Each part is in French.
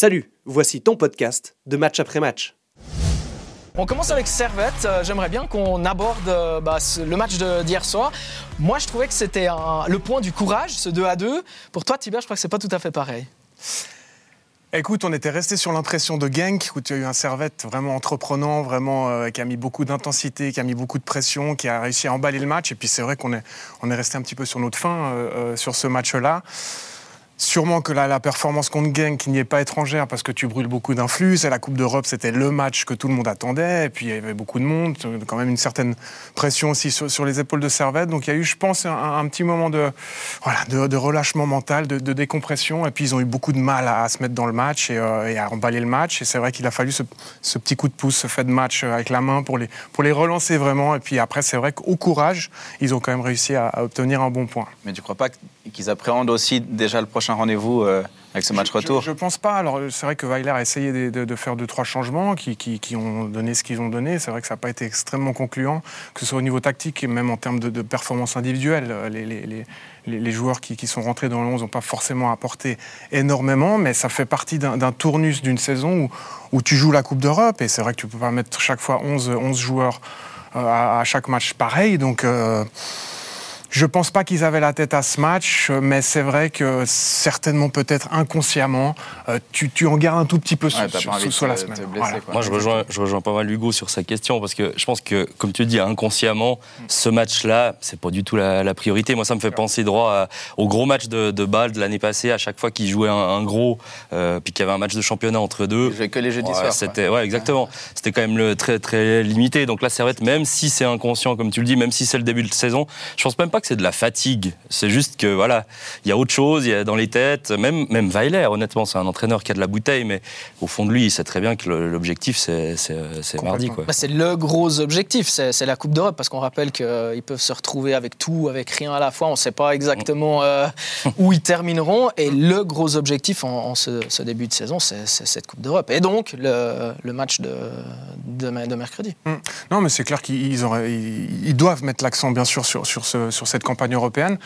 Salut, voici ton podcast de match après match. On commence avec Servette. Euh, J'aimerais bien qu'on aborde euh, bah, le match de- d'hier soir. Moi, je trouvais que c'était le point du courage, ce 2 à 2. Pour toi, Tibert, je crois que c'est pas tout à fait pareil. Écoute, on était resté sur l'impression de Genk, où tu as eu un Servette vraiment entreprenant, vraiment euh, qui a mis beaucoup d'intensité, qui a mis beaucoup de pression, qui a réussi à emballer le match. Et puis c'est vrai qu'on est, on est resté un petit peu sur notre fin euh, euh, sur ce match-là. Sûrement que la, performance contre Genk n'y est pas étrangère parce que tu brûles beaucoup d'influx. C'est la Coupe d'Europe, c'était le match que tout le monde attendait. Et puis il y avait beaucoup de monde, quand même une certaine pression aussi sur, les épaules de Servette. Donc il y a eu, je pense, un, petit moment de, relâchement mental, de, décompression. Et puis ils ont eu beaucoup de mal à, se mettre dans le match et, euh, et à emballer le match. Et c'est vrai qu'il a fallu ce, petit coup de pouce, ce fait de match euh, avec la main pour les, relancer vraiment. Et puis après, c'est vrai qu'au courage, ils ont quand même réussi à, à obtenir un bon point. Mais tu crois pas qu'ils appréhendent aussi déjà le prochain rendez-vous euh, avec ce match Je- retour Je, je pense pas. Alors c'est vrai que Weiler a essayé de, de- de faire deux trois changements qui, qui- qui ont donné ce qu'ils ont donné. C'est vrai que ça n'a pas été extrêmement concluant, que ce soit au niveau tactique et même en termes de, de performance individuelle. Les, les- les- les- les joueurs qui, qui sont rentrés dans le 11 n'ont pas forcément apporté énormément, mais ça fait partie d'un tournus d'une saison où, où tu joues la Coupe d'Europe et c'est vrai que tu peux pas mettre chaque fois 11, 11 joueurs euh, à, à chaque match pareil. Donc euh, je pense pas qu'ils avaient la tête à ce match, mais c'est vrai que certainement, peut-être inconsciemment, euh, tu, tu en gardes un tout petit peu sur, Ouais, sur- de sur la semaine. Voilà. Moi, je rejoins, je rejoins pas mal Hugo sur sa question parce que je pense que, comme tu le dis, inconsciemment, ce match-là, c'est pas du tout la, la priorité. Moi, ça me fait penser droit à- au gros match de, de Bâle de l'année passée. À chaque fois qu'il jouait un, un gros, euh, puis qu'il y avait un match de championnat entre deux. Ils jouaient que les jeudis Ouais, soirs. C'était, ouais, exactement. C'était quand même le, très, très limité. Donc là, Servette, même si c'est inconscient, comme tu le dis, même si c'est le début de saison, je pense même pas que c'est de la fatigue. C'est juste que, voilà, il y a autre chose, il y a dans les têtes. Même, même Weiler, honnêtement, c'est un entraîneur qui a de la bouteille, mais au fond de lui, il sait très bien que l'objectif, c'est, mardi, quoi. Bah, c'est le gros objectif, c'est la Coupe d'Europe, parce qu'on rappelle qu'ils peuvent se retrouver avec tout, avec rien à la fois. On ne sait pas exactement euh, où ils termineront. Et le gros objectif en, en ce, ce début de saison, c'est cette Coupe d'Europe. Et donc, le, le match de, de, de mercredi. Non, mais c'est clair qu'ils auraient- ils, ils doivent mettre l'accent, bien sûr, sur, sur, ce- sur cette campagne européenne.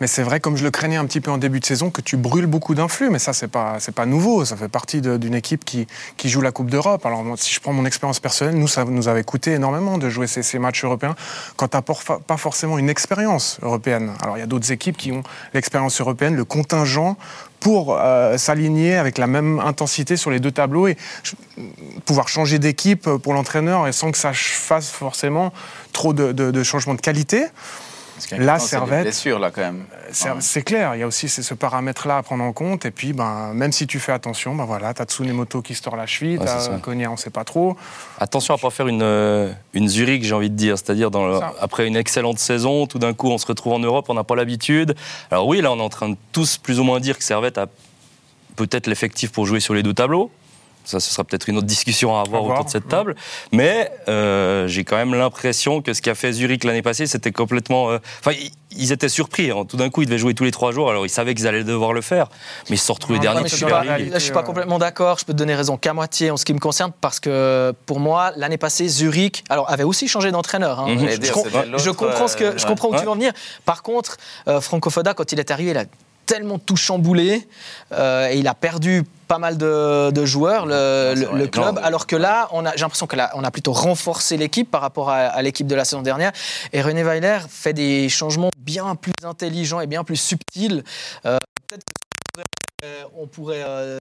Mais c'est vrai, comme je le craignais un petit peu en début de saison, que tu brûles beaucoup d'influx. Mais ça, c'est pas, c'est pas nouveau. Ça fait partie d'une équipe qui, qui joue la Coupe d'Europe. Alors, si je prends mon expérience personnelle, nous, ça nous avait coûté énormément de jouer ces, ces matchs européens quand tu pas forcément une expérience européenne. Alors, il y a d'autres équipes qui ont l'expérience européenne, le contingent pour euh, s'aligner avec la même intensité sur les deux tableaux et pouvoir changer d'équipe pour l'entraîneur et sans que ça fasse forcément trop de changements de qualité. Parce La Servette- là, quand même. C'est Enfin, c'est clair, il y a aussi ce ce paramètre-là à prendre en compte. Et puis, ben, même si tu fais attention, ben voilà, t'as Tsunemoto qui se tord la cheville, Ouais, t'as. Konya, on sait pas trop. Attention à pas faire une, euh, une Zurich, j'ai envie de dire. C'est-à-dire, dans le- Ça. après une excellente saison, tout d'un coup, on se retrouve en Europe, on n'a pas l'habitude. Alors oui, là, on est en train de tous plus ou moins dire que Servette a peut-être l'effectif pour jouer sur les deux tableaux. Ça, ce sera peut-être une autre discussion à avoir À voir. autour de cette table. Mais euh, j'ai quand même l'impression que ce qu'a fait Zurich l'année passée, c'était complètement... euh, Enfin, ils- ils étaient surpris. hein. Tout d'un coup, ils devaient jouer tous les trois jours. Alors, ils savaient qu'ils allaient devoir le faire. Mais ils se sont retrouvés Non, derniers je suis pas, je suis pas complètement d'accord. Je peux te donner raison qu'à moitié en ce qui me concerne, parce que pour moi, l'année passée, Zurich alors, avait aussi changé d'entraîneur. hein. Mhm. Je, comprends, ce que, je euh, comprends où ouais. tu veux en venir. Par contre, euh, Franco Foda, quand il est arrivé, il a tellement tout chamboulé euh, et il a perdu pas mal de, de joueurs, le, club, alors que là, on a- j'ai l'impression qu'on a, on a plutôt renforcé l'équipe par rapport à, à l'équipe de la saison dernière. Et René Weiler fait des changements bien plus intelligents et bien plus subtils. Euh, Peut-être qu'on pourrait, euh, on pourrait euh,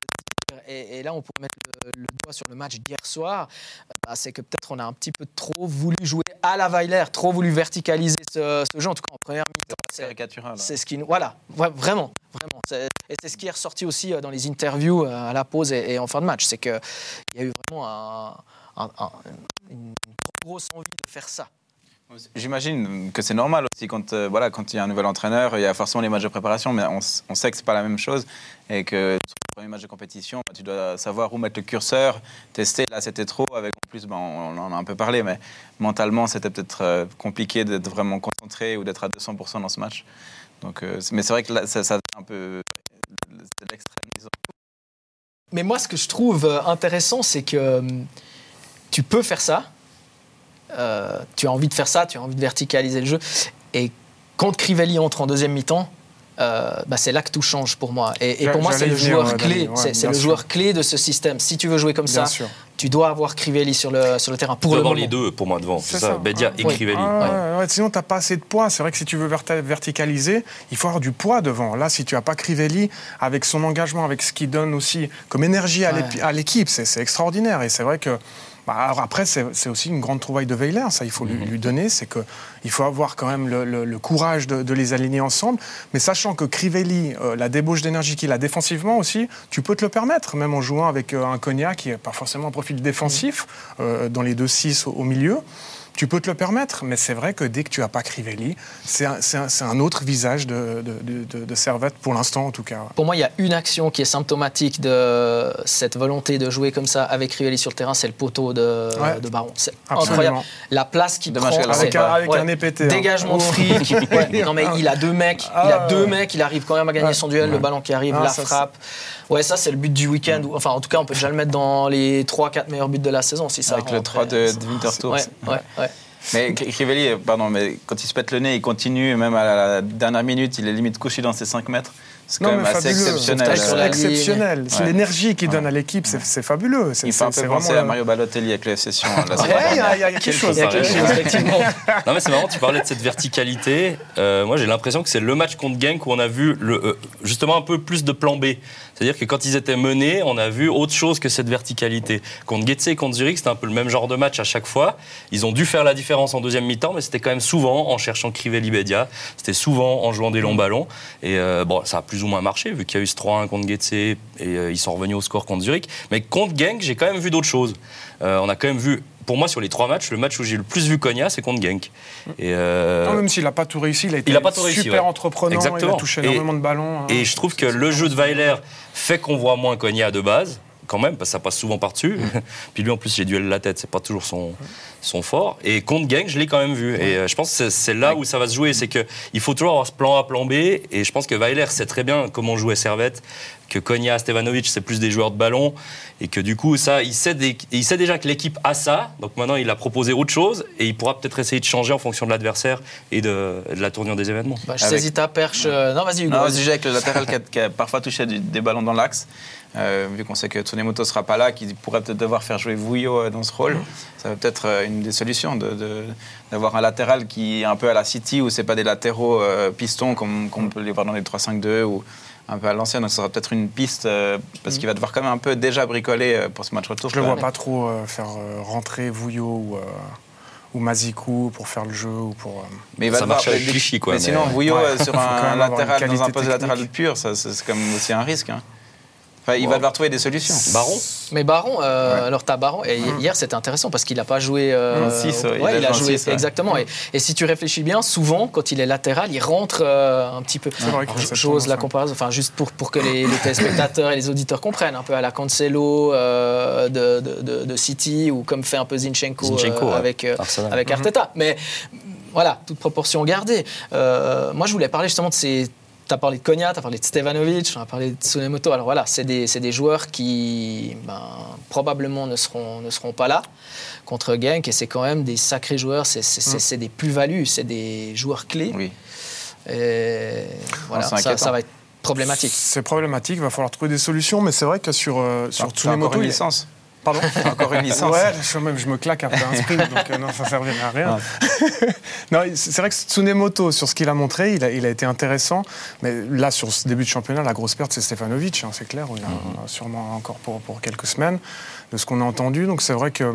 et, et là on pourrait mettre le, le doigt sur le match d'hier soir, euh, bah, c'est que peut-être on a un petit peu trop voulu jouer à la Weiler, trop voulu verticaliser ce, ce jeu, en tout cas en première mi-temps. C'est- c'est ce qui nous. Voilà, Ouais, vraiment, vraiment. Et c'est ce qui est ressorti aussi euh, dans les interviews euh, à la pause et, et en fin de match. C'est qu'il y a eu vraiment un- un- un- une trop grosse envie de faire ça. J'imagine que c'est normal aussi quand euh, voilà quand il y a un nouvel entraîneur, il y a forcément les matchs de préparation, mais on, sait que c'est pas la même chose et que sur le premier match de compétition, bah, tu dois savoir où mettre le curseur, tester. Là, c'était trop. Avec en plus, bah, on, en a un peu parlé, mais mentalement, c'était peut-être euh, compliqué d'être vraiment concentré ou d'être à 200% dans ce match. Donc, euh, mais c'est vrai que là, ça, ça un peu l'extrême. Mais moi, ce que je trouve intéressant, c'est que hum, tu peux faire ça. Euh, tu as envie de faire ça, tu as envie de verticaliser le jeu. Et quand Crivelli entre en deuxième mi-temps, euh, bah, c'est là que tout change pour moi. Et, et pour moi, c'est le venir, joueur clé. Ouais, c'est le sûr. joueur clé de ce système. Si tu veux jouer comme Bien ça, sûr. tu dois avoir Crivelli sur le, sur le terrain pour le avoir moment. les deux pour moi devant. C'est ça, ça. Bedia et Oui. Crivelli. Ah, Ouais. ouais, ouais, sinon, tu n'as pas assez de poids. C'est vrai que si tu veux verticaliser, il faut avoir du poids devant. Là, si tu n'as pas Crivelli, avec son engagement, avec ce qu'il donne aussi comme énergie à l'équipe, c'est c'est extraordinaire. Et c'est vrai que. Bah, alors après, c'est aussi une grande trouvaille de Weiler, ça il faut lui, lui donner, c'est qu'il faut avoir quand même le, le- le courage de, de les aligner ensemble, mais sachant que Crivelli, euh, la débauche d'énergie qu'il a défensivement aussi, tu peux te le permettre, même en jouant avec euh, un Cognac qui n'est pas forcément un profil défensif, euh, dans les 2-6 au, au milieu. Tu peux te le permettre, mais c'est vrai que dès que tu n'as pas Crivelli, c'est un, autre visage de, de, de- de- de Servette, pour l'instant en tout cas. Pour moi, il y a une action qui est symptomatique de cette volonté de jouer comme ça avec Crivelli sur le terrain, c'est le poteau de, Ouais. de Baron. C'est incroyable. La place qu'il Dommage prend. Avec un, avec ouais. un EPT. hein. Dégagement de Oh. fric. Ouais, Non mais il a deux mecs, il a Ah, deux mecs, il arrive quand même à gagner son duel, le ballon qui arrive, Ah, la ça, frappe. Ouais, ça c'est le but du week-end. Enfin, en tout cas, on peut déjà le mettre dans les 3-4 meilleurs buts de la saison si ça. Avec le rentre. 3 de, de Winterthur. Ouais, ouais, ouais. Mais Crivelli, pardon, mais quand il se pète le nez, il continue, même à la dernière minute, il est limite couché dans ses 5 mètres. C'est quand Non, même mais assez exceptionnel. C'est l'énergie qu'il donne à l'équipe, c'est c'est fabuleux. C'est- Il fait un c'est- peu penser à Mario Balotelli avec Ouais, pas il y a, il y a quelque chose. Il y a quelque chose, comparaison. effectivement. Non mais c'est marrant, tu parlais de cette verticalité. Euh, moi j'ai l'impression que c'est le match contre Genk où on a vu le, euh, justement un peu plus de plan B. C'est-à-dire que quand ils étaient menés, on a vu autre chose que cette verticalité. Contre Getse et contre Zurich, c'était un peu le même genre de match à chaque fois. Ils ont dû faire la différence en deuxième mi-temps, mais c'était quand même souvent en cherchant Crivelli Bedia. C'était souvent en jouant des longs ballons. Et euh, bon, ça a plus ou moins marché, vu qu'il y a eu ce 3-1 contre Getse et euh, ils sont revenus au score contre Zurich. Mais contre Genk, j'ai quand même vu d'autres choses. Euh, on a quand même vu, pour moi, sur les trois matchs, le match où j'ai le plus vu Cogna, c'est contre Genk. Et, euh, Non, même s'il n'a pas tout réussi, il a été Il a pas tout réussi, super ouais. entreprenant, il Exactement. a touché Et- énormément de ballons. hein. Et je trouve que le jeu de Weiler fait qu'on voit moins Cogna de base, quand même, parce que ça passe souvent par-dessus. Puis lui, en plus, j'ai duel la tête, c'est pas toujours son, son fort. Et contre Genk, je l'ai quand même vu. Et euh, je pense que c'est- là où ça va se jouer. C'est qu'il faut toujours avoir ce plan A, plan B. Et je pense que Weiler sait très bien comment jouer Servette, que Cogna, Stevanovic, c'est plus des joueurs de ballon. Et que du coup, ça, il sait, des- il sait déjà que l'équipe a ça. Donc maintenant, il a proposé autre chose. Et il pourra peut-être essayer de changer en fonction de l'adversaire et de, de la tournure des événements. Bah, je Avec- saisis ta perche. euh, Non, vas-y, Hugo. Non, vas-y. avec le latéral qui a, qui a parfois touché des ballons dans l'axe, euh, vu qu'on sait que Tsunemoto sera pas là, qu'il pourrait peut-être devoir faire jouer Vouillot euh, dans ce rôle, ça va peut-être euh, une des solutions de- de- d'avoir un latéral qui est un peu à la City où c'est pas des latéraux euh, pistons comme, comme on peut les voir dans les 3-5-2 ou un peu à l'ancienne. Donc ça sera peut-être une piste euh, parce qu'il va devoir quand même un peu déjà bricoler pour ce match retour. Je le quand vois pas trop euh, faire euh, rentrer Vouillot ou, euh, ou Mazikou pour faire le jeu ou pour. Mais il va Ça devoir- marche avec mais- Clichy, quoi, Mais mais- sinon, Vouillot Ouais. sur un latéral dans un poste latéral pur, ça, c'est c'est quand même aussi un risque. hein. Enfin, il va devoir trouver des solutions. Baron Mais Baron, euh, Ouais. alors t'as Baron, et hier c'était intéressent parce qu'il n'a pas joué. euh, En six, ouais, il ouais, a il a joué ouais. exactement. Et, et si tu réfléchis bien, souvent quand il est latéral, il rentre euh, un petit peu. C'est vrai Alors, J'ose la comparaison, enfin juste pour, pour que les, les téléspectateurs et les auditeurs comprennent, un peu à la Cancelo euh, de, de, de- de City ou comme fait un peu Zinchenko, Zinchenko, euh, avec, euh, avec Arteta. Mais voilà, toute proportion gardée. Euh, moi je voulais parler justement de ces. Tu as parlé de Konya, tu as parlé de Stevanovic, on a parlé de Tsunemoto. Alors voilà, c'est des, c'est des joueurs qui ben, probablement ne seront, ne seront pas là contre Genk et c'est quand même des sacrés joueurs, c'est, c'est- c'est- c'est des plus-values, c'est des joueurs clés. Oui. Et voilà, c'est ça, va être problématique. C'est problématique, il va falloir trouver des solutions, mais c'est vrai que sur, euh, sur Tsunemoto. une il- licence. Pardon Encore une licence. Ouais, je, même, je me claque après un sprint, donc euh, non, ça servirait à rien. non, c'est vrai que Tsunemoto, sur ce qu'il a montré, il a, il a été intéressant. Mais là, sur ce début de championnat, la grosse perte, c'est Stefanovic, hein, c'est clair. Il a, on a sûrement encore pour, pour quelques semaines, de ce qu'on a entendu. Donc c'est vrai que.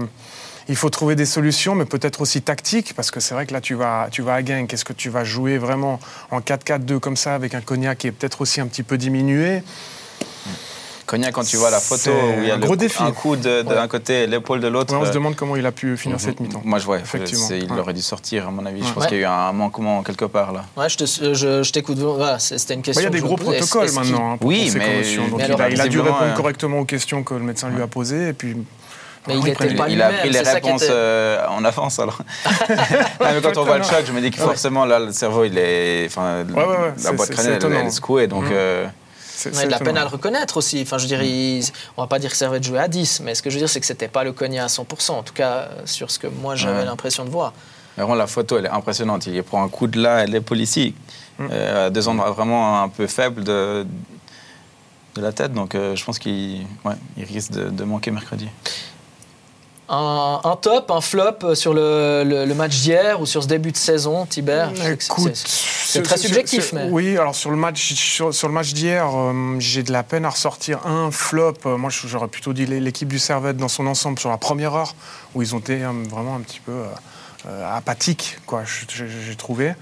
Il faut trouver des solutions, mais peut-être aussi tactiques, parce que c'est vrai que là, tu vas, tu vas à Genk. Est-ce que tu vas jouer vraiment en 4-4-2 comme ça, avec un Cognac qui est peut-être aussi un petit peu diminué? Cognac, quand tu vois la photo où il y a un le gros défi. un coup de- d'un Ouais. côté et l'épaule de l'autre. Ouais, On se euh, demande comment il a pu finir cette mi-temps. Moi, je vois. Effectivement. c'est- Il Ouais. aurait dû sortir, à mon avis. Je Ouais. pense qu'il y a eu un manquement quelque part là. Ouais, je, je t'écoute. Voilà, c'était une Bah, question. Il y a des gros protocoles maintenant hein, pour, Oui, mais- commotions. Donc mais il, a, il a dû répondre euh, correctement aux questions que le médecin lui a posées. Et puis, Mais il après, était il- pas il a pris les réponses était- euh, en avance alors. Mais quand on voit le choc, je me dis que forcément là, le cerveau, il est, enfin, Ouais, ouais, ouais, la boîte crânienne, elle, elle est secouée. Donc, Mhm. euh, Ouais, c'est de la peine à le reconnaître aussi. Enfin, je dire, il- on va pas dire que Servette jouait à 10, mais ce que je veux dire, c'est que c'était pas le Cognac à 100%. En tout cas, euh, sur ce que moi j'avais Ouais. l'impression de voir. Vraiment, la photo, elle est impressionnante. Il prend un coup de là, elle est policier. Mm. Euh, des endroits vraiment un peu faibles de, de la tête. Donc, euh, je pense qu'il ouais, il risque de, de manquer mercredi. Un, un top, un flop sur le, le- le match d'hier ou sur ce début de saison, que c'est- très subjectif, mais- Oui, alors sur le match, sur, sur le match d'hier, euh, j'ai de la peine à ressortir un flop. Euh, moi, j'aurais plutôt dit l'équipe du Servette dans son ensemble sur la première heure, où ils ont été euh, vraiment un petit peu euh, apathiques, quoi. J'ai trouvé.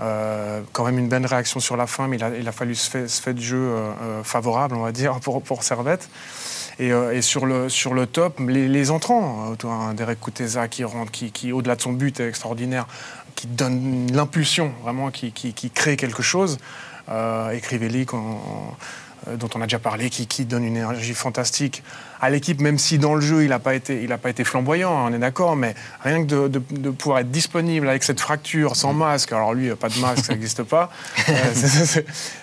Euh, quand même une bonne réaction sur la fin, mais il a, il a fallu ce fait, ce fait de jeu euh, favorable, on va dire, pour, pour Servette. Et, euh, et sur, le, sur le top, les, entrants, euh, toi, un Derek Kuteza qui rentre, qui, au-delà de son but, est extraordinaire, qui donne l'impulsion, vraiment, qui, qui, crée quelque chose. Euh, Crivelli, qu'on- euh, dont on a déjà parlé, qui, qui donne une énergie fantastique à l'équipe, même si dans le jeu, il n'a pas, été- il a pas été flamboyant, hein, on est d'accord, mais rien que de, de- de pouvoir être disponible avec cette fracture, sans masque, alors lui, pas de masque, ça n'existe pas, euh,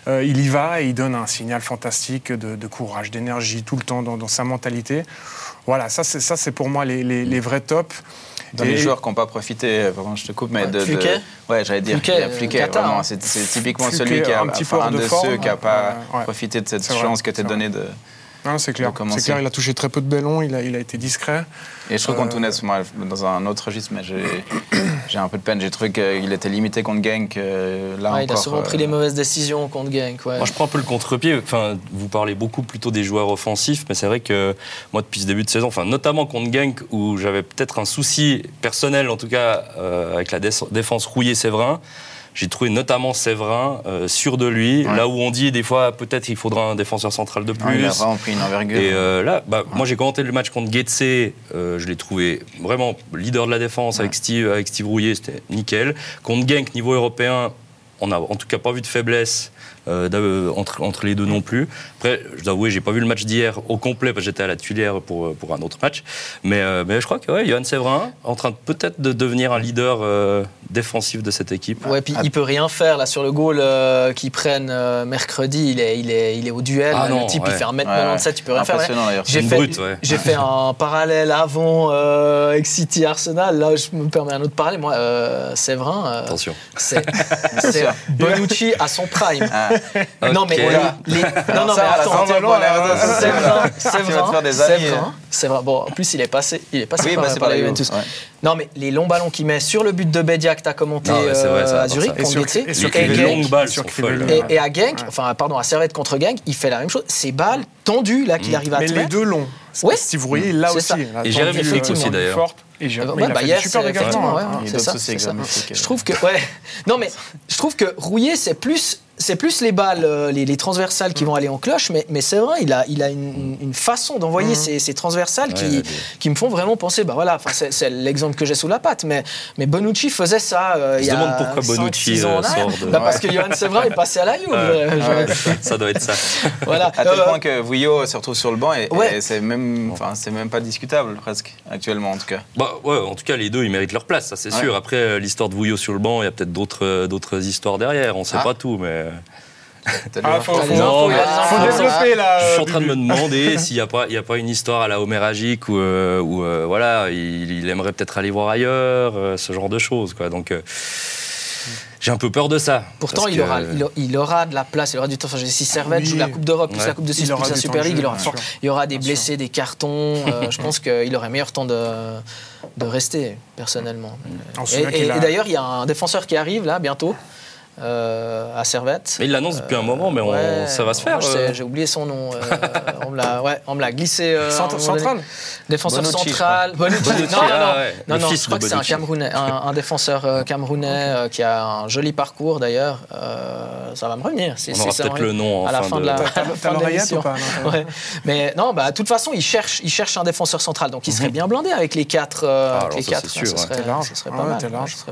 euh, il y va et il donne un signal fantastique de, de courage, d'énergie, tout le temps dans, dans sa mentalité. Voilà, ça c'est ça, c'est pour moi les, les- les vrais tops. Dans Et- les joueurs qui n'ont pas profité, euh, pardon, je te coupe, mais Ouais, de, de- Ouais, j'allais dire. Fluquet, euh, vraiment, hein. c'est typiquement Fluquet, celui qui a un petit peu enfin, hors un de de forme, ceux qui n'a ouais, pas profité de cette chance qui était c'est donnée de. Non, c'est clair. C'est clair, il a touché très peu de ballons, il a, il a été discret. Et je trouve Euh, qu'Antunes, moi, dans un autre registre, mais j'ai j'ai un peu de peine. J'ai trouvé qu'il était limité contre Genk. euh, Là Ouais, il a souvent euh, pris les mauvaises décisions contre Genk. Ouais. Moi, je prends un peu le contre-pied. Enfin, vous parlez beaucoup plutôt des joueurs offensifs, mais c'est vrai que moi, depuis ce début de saison, enfin, notamment contre Genk, où j'avais peut-être un souci personnel, en tout cas, euh, avec la dé- défense rouillée-Séverin. J'ai trouvé notamment Séverin euh, sûr de lui, Ouais. là où on dit des fois peut-être qu'il faudra un défenseur central de plus. il a vraiment pris une envergure. Et euh, là, bah, moi j'ai commenté le match contre Getse, euh, je l'ai trouvé vraiment leader de la défense avec Steve, avec Steve Rouillet, c'était nickel. Contre Genk, niveau européen, on n'a en tout cas pas vu de faiblesse euh, d'ave- entre, entre les deux non plus. Après, je dois avouer, j'ai pas vu le match d'hier au complet parce que j'étais à la Tuilière pour, pour un autre match. Mais, euh, mais je crois que ouais, Johan Séverin, en train peut-être de devenir un leader euh, défensif de cette équipe. Ouais, puis il peut rien faire là sur le goal euh, qu'ils prennent euh, mercredi. Il est, il est, il est au duel. Ah non, le type, il fait 1m97, Ouais, tu peux rien faire. Impressionnant d'ailleurs. J'ai fait, j'ai fait un parallèle avant euh, avec City Arsenal. Là, je me permets un autre parallèle. Moi, euh, Séverin, euh, Attention. c'est sûr. Bonucci à son prime. Ah, Non, mais les- non, non, mais attends. ça, C'est vrai. Bon, en plus, il est passé, il est passé Oui, par, bah, par pas la Juventus. Juve, ouais. Non, mais les longs ballons qu'il met sur le but de Bedia que tu as commenté Non, vrai, euh, à Zurich. Et contre sur- et sur les longues balles sur à Genk, enfin, pardon, à Servette contre Genk, il fait la même chose. Ces balles tendues là qu'il arrive à Mais les deux longs. Ouais. Si vous voyez, là C'est aussi. Et Jérémy Flick euh, aussi, d'ailleurs. forte. Et Jérémy, Ouais, il a bah, fait hier, du super dégagement. hein. ouais, Il c'est ça, ça. Flick, Je trouve que ouais. Non mais je trouve que Rouillé c'est plus c'est plus les balles euh, les, les transversales qui vont aller en cloche mais, mais c'est vrai il a il a une, une façon d'envoyer ces, ces transversales Ouais, qui, ouais, qui me font vraiment penser bah voilà c'est, l'exemple que j'ai sous la patte mais mais Bonucci faisait ça euh, On il se y a demande pourquoi cinq, Bonucci six ans euh, sort de. Bah, parce que Johan Séverin est passé à la Juve euh, je- ça doit être ça. voilà À tel Euh, point que Vouillot se retrouve sur le banc et, Ouais. et c'est même, pas discutable presque actuellement en tout cas. Bah ouais, en tout cas, les deux, ils méritent leur place, ça c'est Ouais. sûr. Après, l'histoire de Vouillot sur le banc, il y a peut-être d'autres histoires derrière. On sait Ah. pas tout, mais Ah, faut, faut, faut- développer là. je suis en train de me demander s'il n'y a pas il y a pas une histoire à la homéragique ou euh, où, euh, voilà, il, il aimerait peut-être aller voir ailleurs, euh, ce genre de choses, quoi. Donc euh, j'ai un peu peur de ça. Pourtant, il, que- aura, il, a- il aura de la place, il aura du temps. Enfin, si Servette Oui. joue la Coupe d'Europe, plus Ouais. la Coupe de Suisse, Il aura plus la Super League, il aura, il aura des Bien blessés, des cartons. euh, je pense qu'il aurait meilleur temps de, de rester, personnellement. On Et, et d'ailleurs, il y a un défenseur qui arrive là, bientôt, euh, à Servette. Mais il l'annonce depuis un moment, mais on- Ouais, ça va se faire. euh. J'ai oublié son nom. euh, on me l'a ouais, glissé. euh, Cent- à un moment donné. Central Défenseur Bonucci, central. Bonucci. Bonucci, Non, non, ah non. ouais, non, non, je crois que c'est un. Camerounais, un, un défenseur euh, camerounais euh, qui a un joli parcours d'ailleurs. Euh, ça va me revenir. si- On si aura ça peut-être le nom à la fin de, de- la, T'as- l'oreillette ou pas. Mais non, bah, de toute façon, il cherche, il cherche un défenseur central. Donc il serait bien blindé avec les quatre. euh, Ah, les ça, quatre, large. ce serait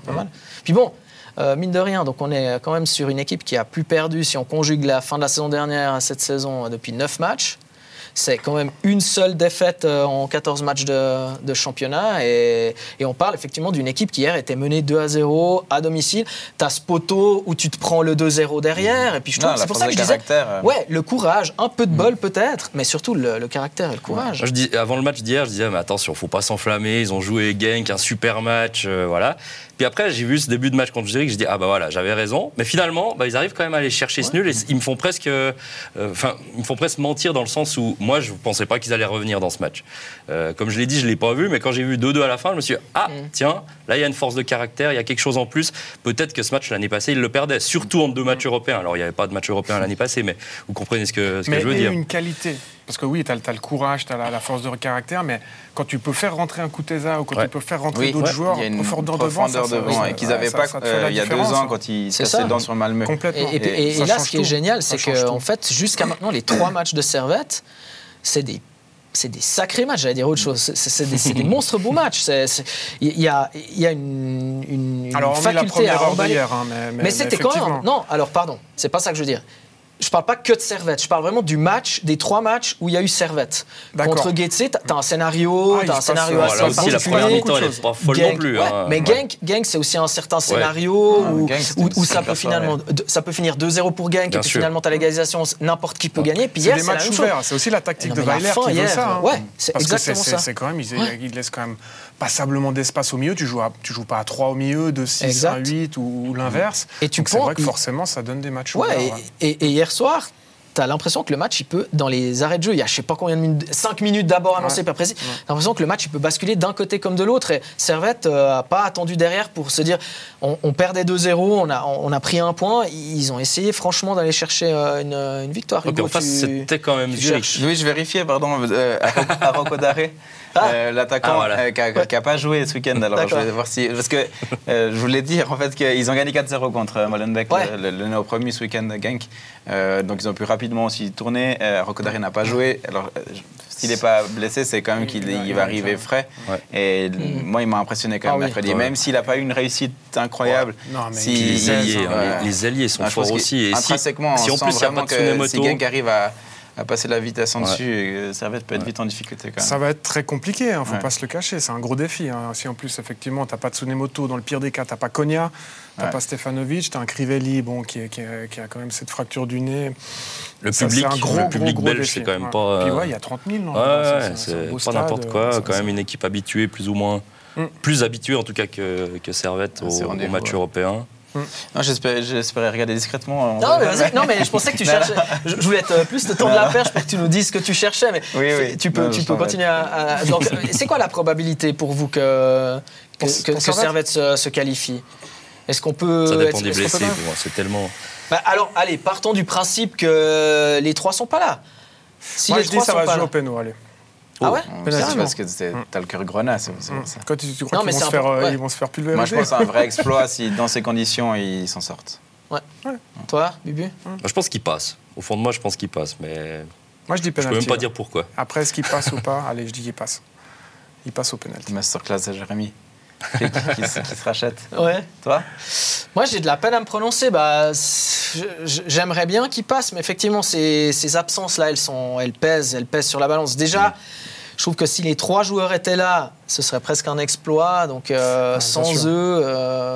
pas mal. Puis bon, euh, mine de rien, donc on est quand même sur une équipe qui a plus perdu si on conjugue la fin de la saison dernière à cette saison euh, depuis 9 matchs. C'est quand même une seule défaite euh, en 14 matchs de, de championnat. Et, et on parle effectivement d'une équipe qui hier était menée 2 à 0 à domicile. Tu as ce poteau où tu te prends le 2-0 derrière. Et puis je trouve que la c'est pour ça que je disais. caractère, euh. Ouais, le courage, un peu de bol peut-être, mais surtout le, le caractère et le courage. Moi, je dis, avant le match d'hier, je disais, mais attention, faut pas s'enflammer. Ils ont joué Genk, un super match, euh, voilà. Puis après, j'ai vu ce début de match contre Zurich, je dis, ah bah voilà, j'avais raison. Mais finalement, bah, ils arrivent quand même à aller chercher ce nul et ils me font presque, euh, ils me font presque mentir dans le sens où moi, je ne pensais pas qu'ils allaient revenir dans ce match. Euh, comme je l'ai dit, je l'ai pas vu, mais quand j'ai vu 2-2 à la fin, je me suis dit, ah tiens, là il y a une force de caractère, il y a quelque chose en plus. Peut-être que ce match l'année passée, ils le perdaient, surtout en deux matchs européens. Alors il n'y avait pas de match européen l'année passée, mais vous comprenez ce que, ce que mais je veux dire. une qualité. Parce que oui, tu as, le courage, tu as la, la force de caractère, mais quand tu peux faire rentrer un Kuteza ou quand Ouais. tu peux faire rentrer Oui, d'autres ouais. joueurs, il y a une profondeur devant, ça, profondeur ça- devant et qu'ils n'avaient pas ça euh, il y a deux ans quand ils C'est cassaient dents sur Malmö. Complètement. Et, et- et- ça et là, ce qui est génial, c'est change que tout. en fait, jusqu'à maintenant, les trois matchs de Servette, c'est des c'est des sacrés matchs, j'allais dire autre chose. C'est- des, monstres beaux matchs. Il y a, y a une, une, une Alors, la faculté première à emballer. hein, mais, mais, Mais c'était quand même. Non, alors pardon, c'est pas ça que je veux dire. Je parle pas que de Servette, je parle vraiment du match, des trois matchs où il y a eu Servette. Contre Getse, t'as un scénario, Ah, t'as un scénario euh, assez Voilà aussi, la première mi-temps, elle est pas folle Genk, non plus. ouais, hein. mais Ouais. Genk, c'est aussi un certain scénario Ouais, où, ça peut finalement, soirée. de- ça peut finir 2-0 pour Genk Bien et puis sûr. finalement t'as l'égalisation, n'importe qui peut gagner. Puis hier, des c'est la matchs même chose. ouverts. C'est aussi la tactique de Weiler qui veut ça. hein. ouais, c'est exactement ça. C'est quand même, il laisse quand même passablement d'espace au milieu. Tu joues, à- tu joues pas à 3 au milieu, de 6 à Exact. 8 ou, ou l'inverse. Et tu c'est vrai que forcément, ça donne des matchs Ouais, ouverts. et, ouais. et- et hier soir, tu as l'impression que le match, il peut, dans les arrêts de jeu, il y a je sais pas combien de minutes, 5 minutes d'abord annoncées, Ouais. pas précis. T'as l'impression que le match, il peut basculer d'un côté comme de l'autre. Et Servette n'a pas attendu derrière pour se dire on, on perdait 2-0, on a, on a pris un point. Ils ont essayé franchement d'aller chercher euh, une, une victoire. Ok, Hugo, en face, tu- c'était quand même tu Zurich. Oui, je vérifiais, pardon, euh, à à. euh, l'attaquant Ah, voilà. euh, qui n'a pas joué ce week-end. Alors, je vais voir si. Parce que euh, je voulais dire, en fait, qu'ils ont gagné 4-0 contre euh, Molenbeek, Ouais. le, le, le néo-promu ce week-end de Genk. Euh, donc, ils ont pu rapidement aussi tourner. Euh, Rocco Daré n'a pas joué. Alors, euh, s'il n'est pas blessé, c'est quand même qu'il il va arriver frais. Ouais. Et moi, il m'a impressionné quand même Ah oui. mercredi. Même s'il n'a pas eu une réussite incroyable. Non, mais si- Puis les alliés, Ouais. les, les alliés sont Ah, forts aussi. Et si, Intrinsèquement, si en plus il n'y a pas de si Genk arrive à, à passer la vitesse en Ouais. dessus, euh, Servette peut être vite en difficulté quand même. Ça va être très compliqué, il ne faut Ouais. pas se le cacher. C'est un gros défi. hein. Si en plus, effectivement, tu n'as pas Tsunemoto, dans le pire des cas, tu n'as pas Konya, tu n'as Ouais. pas Stefanovic, tu as un Crivelli bon, qui, est- qui est- qui a quand même cette fracture du nez. le Ça, public, c'est un gros, le public gros belge, c'est quand même Ouais. pas. Puis euh, ouais, il y a 30 000. non Ouais, ouais, C'est- pas stade, n'importe euh, quoi. quand même une équipe habituée, plus ou moins. Mm. Plus habituée en tout cas que, que Servette au, au match ouais. européen. Non, j'espérais, j'espérais regarder discrètement. on Non mais, vas-y. non, mais je pensais que tu cherchais. Je je voulais être euh, plus te tendre la perche pour que tu nous dises ce que tu cherchais, mais Oui, oui. tu peux, Non, tu peux continuer à. à- donc, euh, c'est quoi la probabilité pour vous que, que, que- Servette se, se qualifie? Est-ce qu'on peut. Ça dépend des peut blessés. C'est tellement. Bah, alors, allez, partons du principe que les trois sont pas là. Si Moi, les je dis trois ça sont va pas se là. jouer au péno, allez. Ah ouais C'est Penalty. parce que c'est- t'as le cœur grenat, c'est c'est pour ça. Quand tu, tu crois qu'ils mais vont, c'est se faire, important, euh, ouais. ils vont se faire pulvériser Moi, je pense à un vrai exploit si, dans ces conditions, ils s'en sortent. Toi, Bubu? Moi, je pense qu'il passe. Au fond de moi, je pense qu'il passe. Mais Moi, je dis je peux penalty. même pas là. dire pourquoi. Après, est-ce qu'il passe ou pas? Allez, je dis qu'il passe. Il passe au penalty. Masterclass à Jérémy. Qui, qui se- qui se rachète. Ouais. Toi? Moi, j'ai de la peine à me prononcer. Bah, j'aimerais bien qu'il passe, mais effectivement, ces, ces absences-là, elles, sont, elles pèsent, elles pèsent sur la balance. Déjà, je trouve que si les trois joueurs étaient là, ce serait presque un exploit. Donc, euh, sans eux,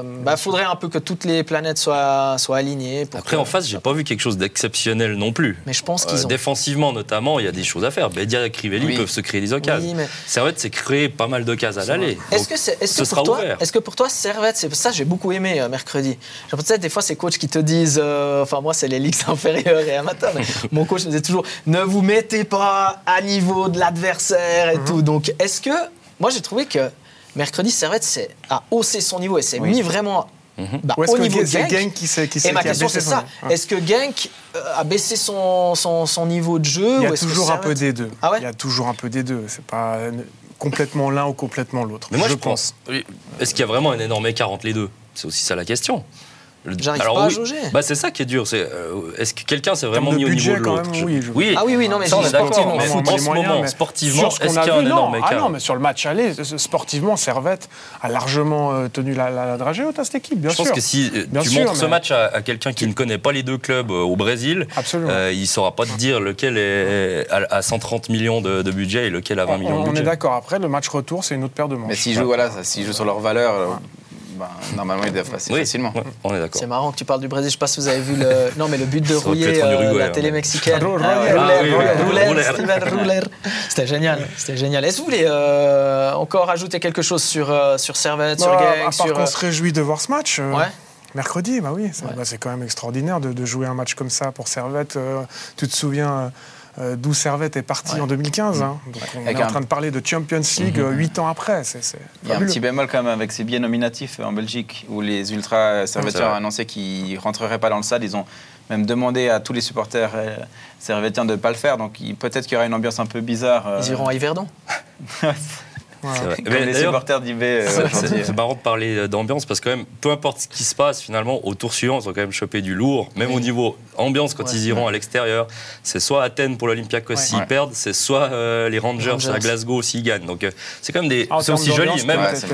il bah, faudrait un peu que toutes les planètes soient, soient alignées. pour Après, que- en face, j'ai pas vu quelque chose d'exceptionnel non plus. Mais je pense Euh, qu'ils ont. défensivement, notamment, il y a des choses à faire. Bedia et Crivelli Oui. peuvent se créer des occasions. Oui, mais- Servette s'est créé pas mal d'occasions à l'aller. Est-ce que, c'est, est-ce ce que pour toi, ouvert. est-ce que pour toi, Servette, c'est ça j'ai beaucoup aimé euh, mercredi. J'ai que des fois ces coachs qui te disent, euh, enfin moi c'est les ligues inférieures et amateurs, mais mon coach me disait toujours, ne vous mettez pas à niveau de l'adversaire et Mhm. tout. Donc est-ce que, moi j'ai trouvé que mercredi Servette c'est a haussé son niveau et s'est Oui. mis vraiment bah, Ou est-ce au que niveau de Genk. Genk qui, s'est- qui, Et ma question c'est ça. Ouais. Est-ce que Genk euh, a baissé son, son, son niveau de jeu Il y ou a que toujours un peu des deux. Ah ouais Il y a toujours un peu des deux. C'est pas euh, complètement l'un ou complètement l'autre. Mais moi, je, pense. pense. Est-ce qu'il y a vraiment un énorme écart entre les deux? C'est aussi ça la question. Le- J'arrive alors pas à oui, jauger. Bah, c'est ça qui est dur. C'est euh, est-ce que quelqu'un s'est vraiment mis au budget, niveau de quand l'autre oui, je- oui, Ah oui, oui, non, mais ça on je est d'accord. sportivement. Mais en ce moment, mais sportivement, est-ce qu'il y a un énorme Ah écart non, mais sur le match aller, sportivement, Servette a largement euh, tenu la, la, la dragée haute à cette équipe, bien Je sûr. pense que si euh, Bien tu sûr, montres ce match à, à quelqu'un qui ne connaît pas les deux clubs au Brésil, euh, il saura pas te dire lequel est à, à 130 millions de, de budget et lequel a 20 on, millions de on est budget. d'accord. Après, le match retour, c'est une autre paire de manches. Mais s'ils jouent, voilà, s'ils jouent sur leur valeur, ben, normalement, ils doivent passer Oui, facilement. ouais, on est d'accord. C'est marrant que tu parles du Brésil. Je sais pas si vous avez vu le. Non, mais le but de Rouillet, euh, Uruguay, la hein. télé mexicaine. Rouler, Ah Rouler. C'était génial. C'était génial. Est-ce que vous voulez euh, encore ajouter quelque chose sur, euh, sur Servette, sur Bah, Genk, à part sur. qu'on euh, se réjouit de voir ce match. euh, Ouais. Mercredi, bah oui, c'est Ouais. bah, c'est quand même extraordinaire de, de jouer un match comme ça pour Servette. Euh, tu te souviens euh, d'où Servette est parti Ouais. en 2015 hein. Donc on Avec est en train de parler de Champions League euh, huit ans après. C'est c'est Il y a un petit bémol quand même avec ces billets nominatifs en Belgique où les servétiens vrai. ont annoncé qu'ils ne rentreraient pas dans le stade. Ils ont même demandé à tous les supporters euh, servétiens de ne pas le faire. Donc peut-être qu'il y aura une ambiance un peu bizarre. euh, Ils iront à Yverdon. Voilà. C'est vrai. comme Mais les supporters d'IB euh, C'est- aujourd'hui. C'est marrant de parler d'ambiance parce que quand même, peu importe ce qui se passe, finalement, au tour suivant, ils ont quand même chopé du lourd. Même au niveau ambiance, quand Ouais. ils iront à l'extérieur, c'est soit Athènes pour l'Olympiakos s'ils Ouais. perdent, c'est soit euh, les Rangers, Rangers. à Glasgow s'ils gagnent. Donc euh, c'est quand même des. Ah, c'est aussi joli. Même, si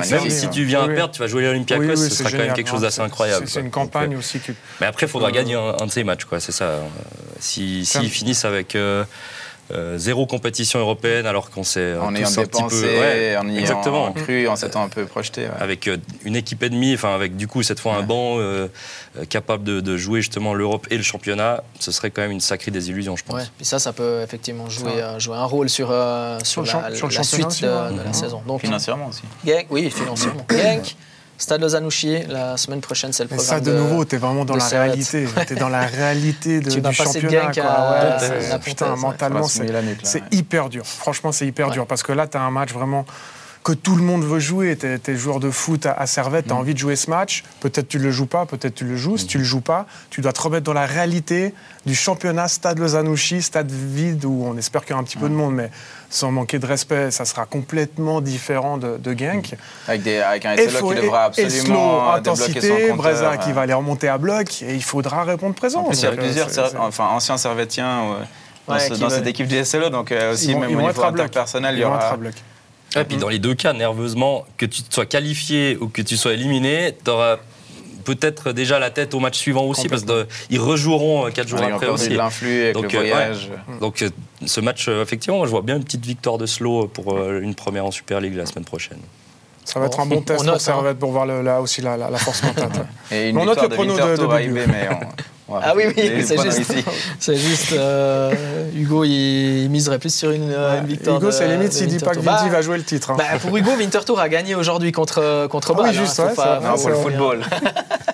hein. tu viens Oui, à perdre, tu vas jouer l'Olympiakos, Oui, oui, ce c'est sera quand même quelque chose d'assez incroyable. c'est- C'est une campagne euh, aussi. mais après, il faudra Euh, gagner un, de ces matchs, quoi. C'est ça. euh, Si Ça- s'ils finissent avec euh, zéro compétition européenne, alors qu'on s'est euh, En ayant un petit dépensé, peu, ouais, en exactement. cru, en s'étant un peu projeté. ouais. avec euh, une équipe et demie, enfin avec du coup cette fois un Ouais. banc euh, capable de, de jouer justement l'Europe et le championnat, ce serait quand même une sacrée désillusion, je pense. Ouais. Puis ça, ça peut effectivement jouer, euh, jouer un rôle sur, euh, sur, le champ- la, sur le la suite aussi, de, ouais. de la Mhm. saison. Donc, Financièrement aussi. Genk, oui, financièrement. Genk, Stade Lausanne-Ouchier, la semaine prochaine, c'est le Mais programme. ça, de nouveau, t'es vraiment dans la réalité. T'es dans la réalité de, Tu du de championnat. Genk quoi. à- Ouais, à c'est- la putain, ouais. mentalement, c'est ouais. hyper dur. Franchement, c'est hyper Ouais. dur parce que là, t'as un match vraiment que tout le monde veut jouer. T'es es joueur de foot à, à Servette, t'as Mm. envie de jouer ce match. Peut-être tu le joues pas, peut-être tu le joues. Si tu le joues pas, tu dois te remettre dans la réalité du championnat Stade Lausanne-Ouchy, stade vide où on espère qu'il y aura un petit peu de monde, mais sans manquer de respect, ça sera complètement différent de, de Genk. Avec, des, avec un SLO qui devra et slow, absolument euh, débloquer son intensité, compteur. Breza qui euh. va aller remonter à bloc et il faudra répondre présent. En plus, il y a euh, plusieurs c'est- enfin, anciens servétiens euh, dans, Ouais, ce- qui dans veulent- cette équipe du SLO, donc euh, aussi vont- même au niveau être à bloc. interpersonnel, il y aura. à bloc. Et puis dans les deux cas, nerveusement, que tu sois qualifié ou que tu sois éliminé, tu auras peut-être déjà la tête au match suivant aussi, parce qu'ils rejoueront euh, quatre jours Il y aura après de aussi. l'influx avec Donc, le euh, ouais. voyage. Donc euh, ce match, euh, effectivement, je vois bien une petite victoire de Slow pour euh, une première en Super League la semaine prochaine. Ça va être un bon on test pour Servette pour voir le- là aussi la, la- la force mentale. Et une Mais on note le de prono de- Winterthur de à Ah oui, oui, c'est juste. C'est juste. euh, Hugo, il, il miserait plus sur une, une victoire. Hugo, c'est limite s'il dit pas que. Vidi Bah, va jouer le titre. hein. bah, pour Hugo, Winterthur a gagné aujourd'hui contre, contre Ah oui, juste, hein, ouais, pas-. Non, pour le football.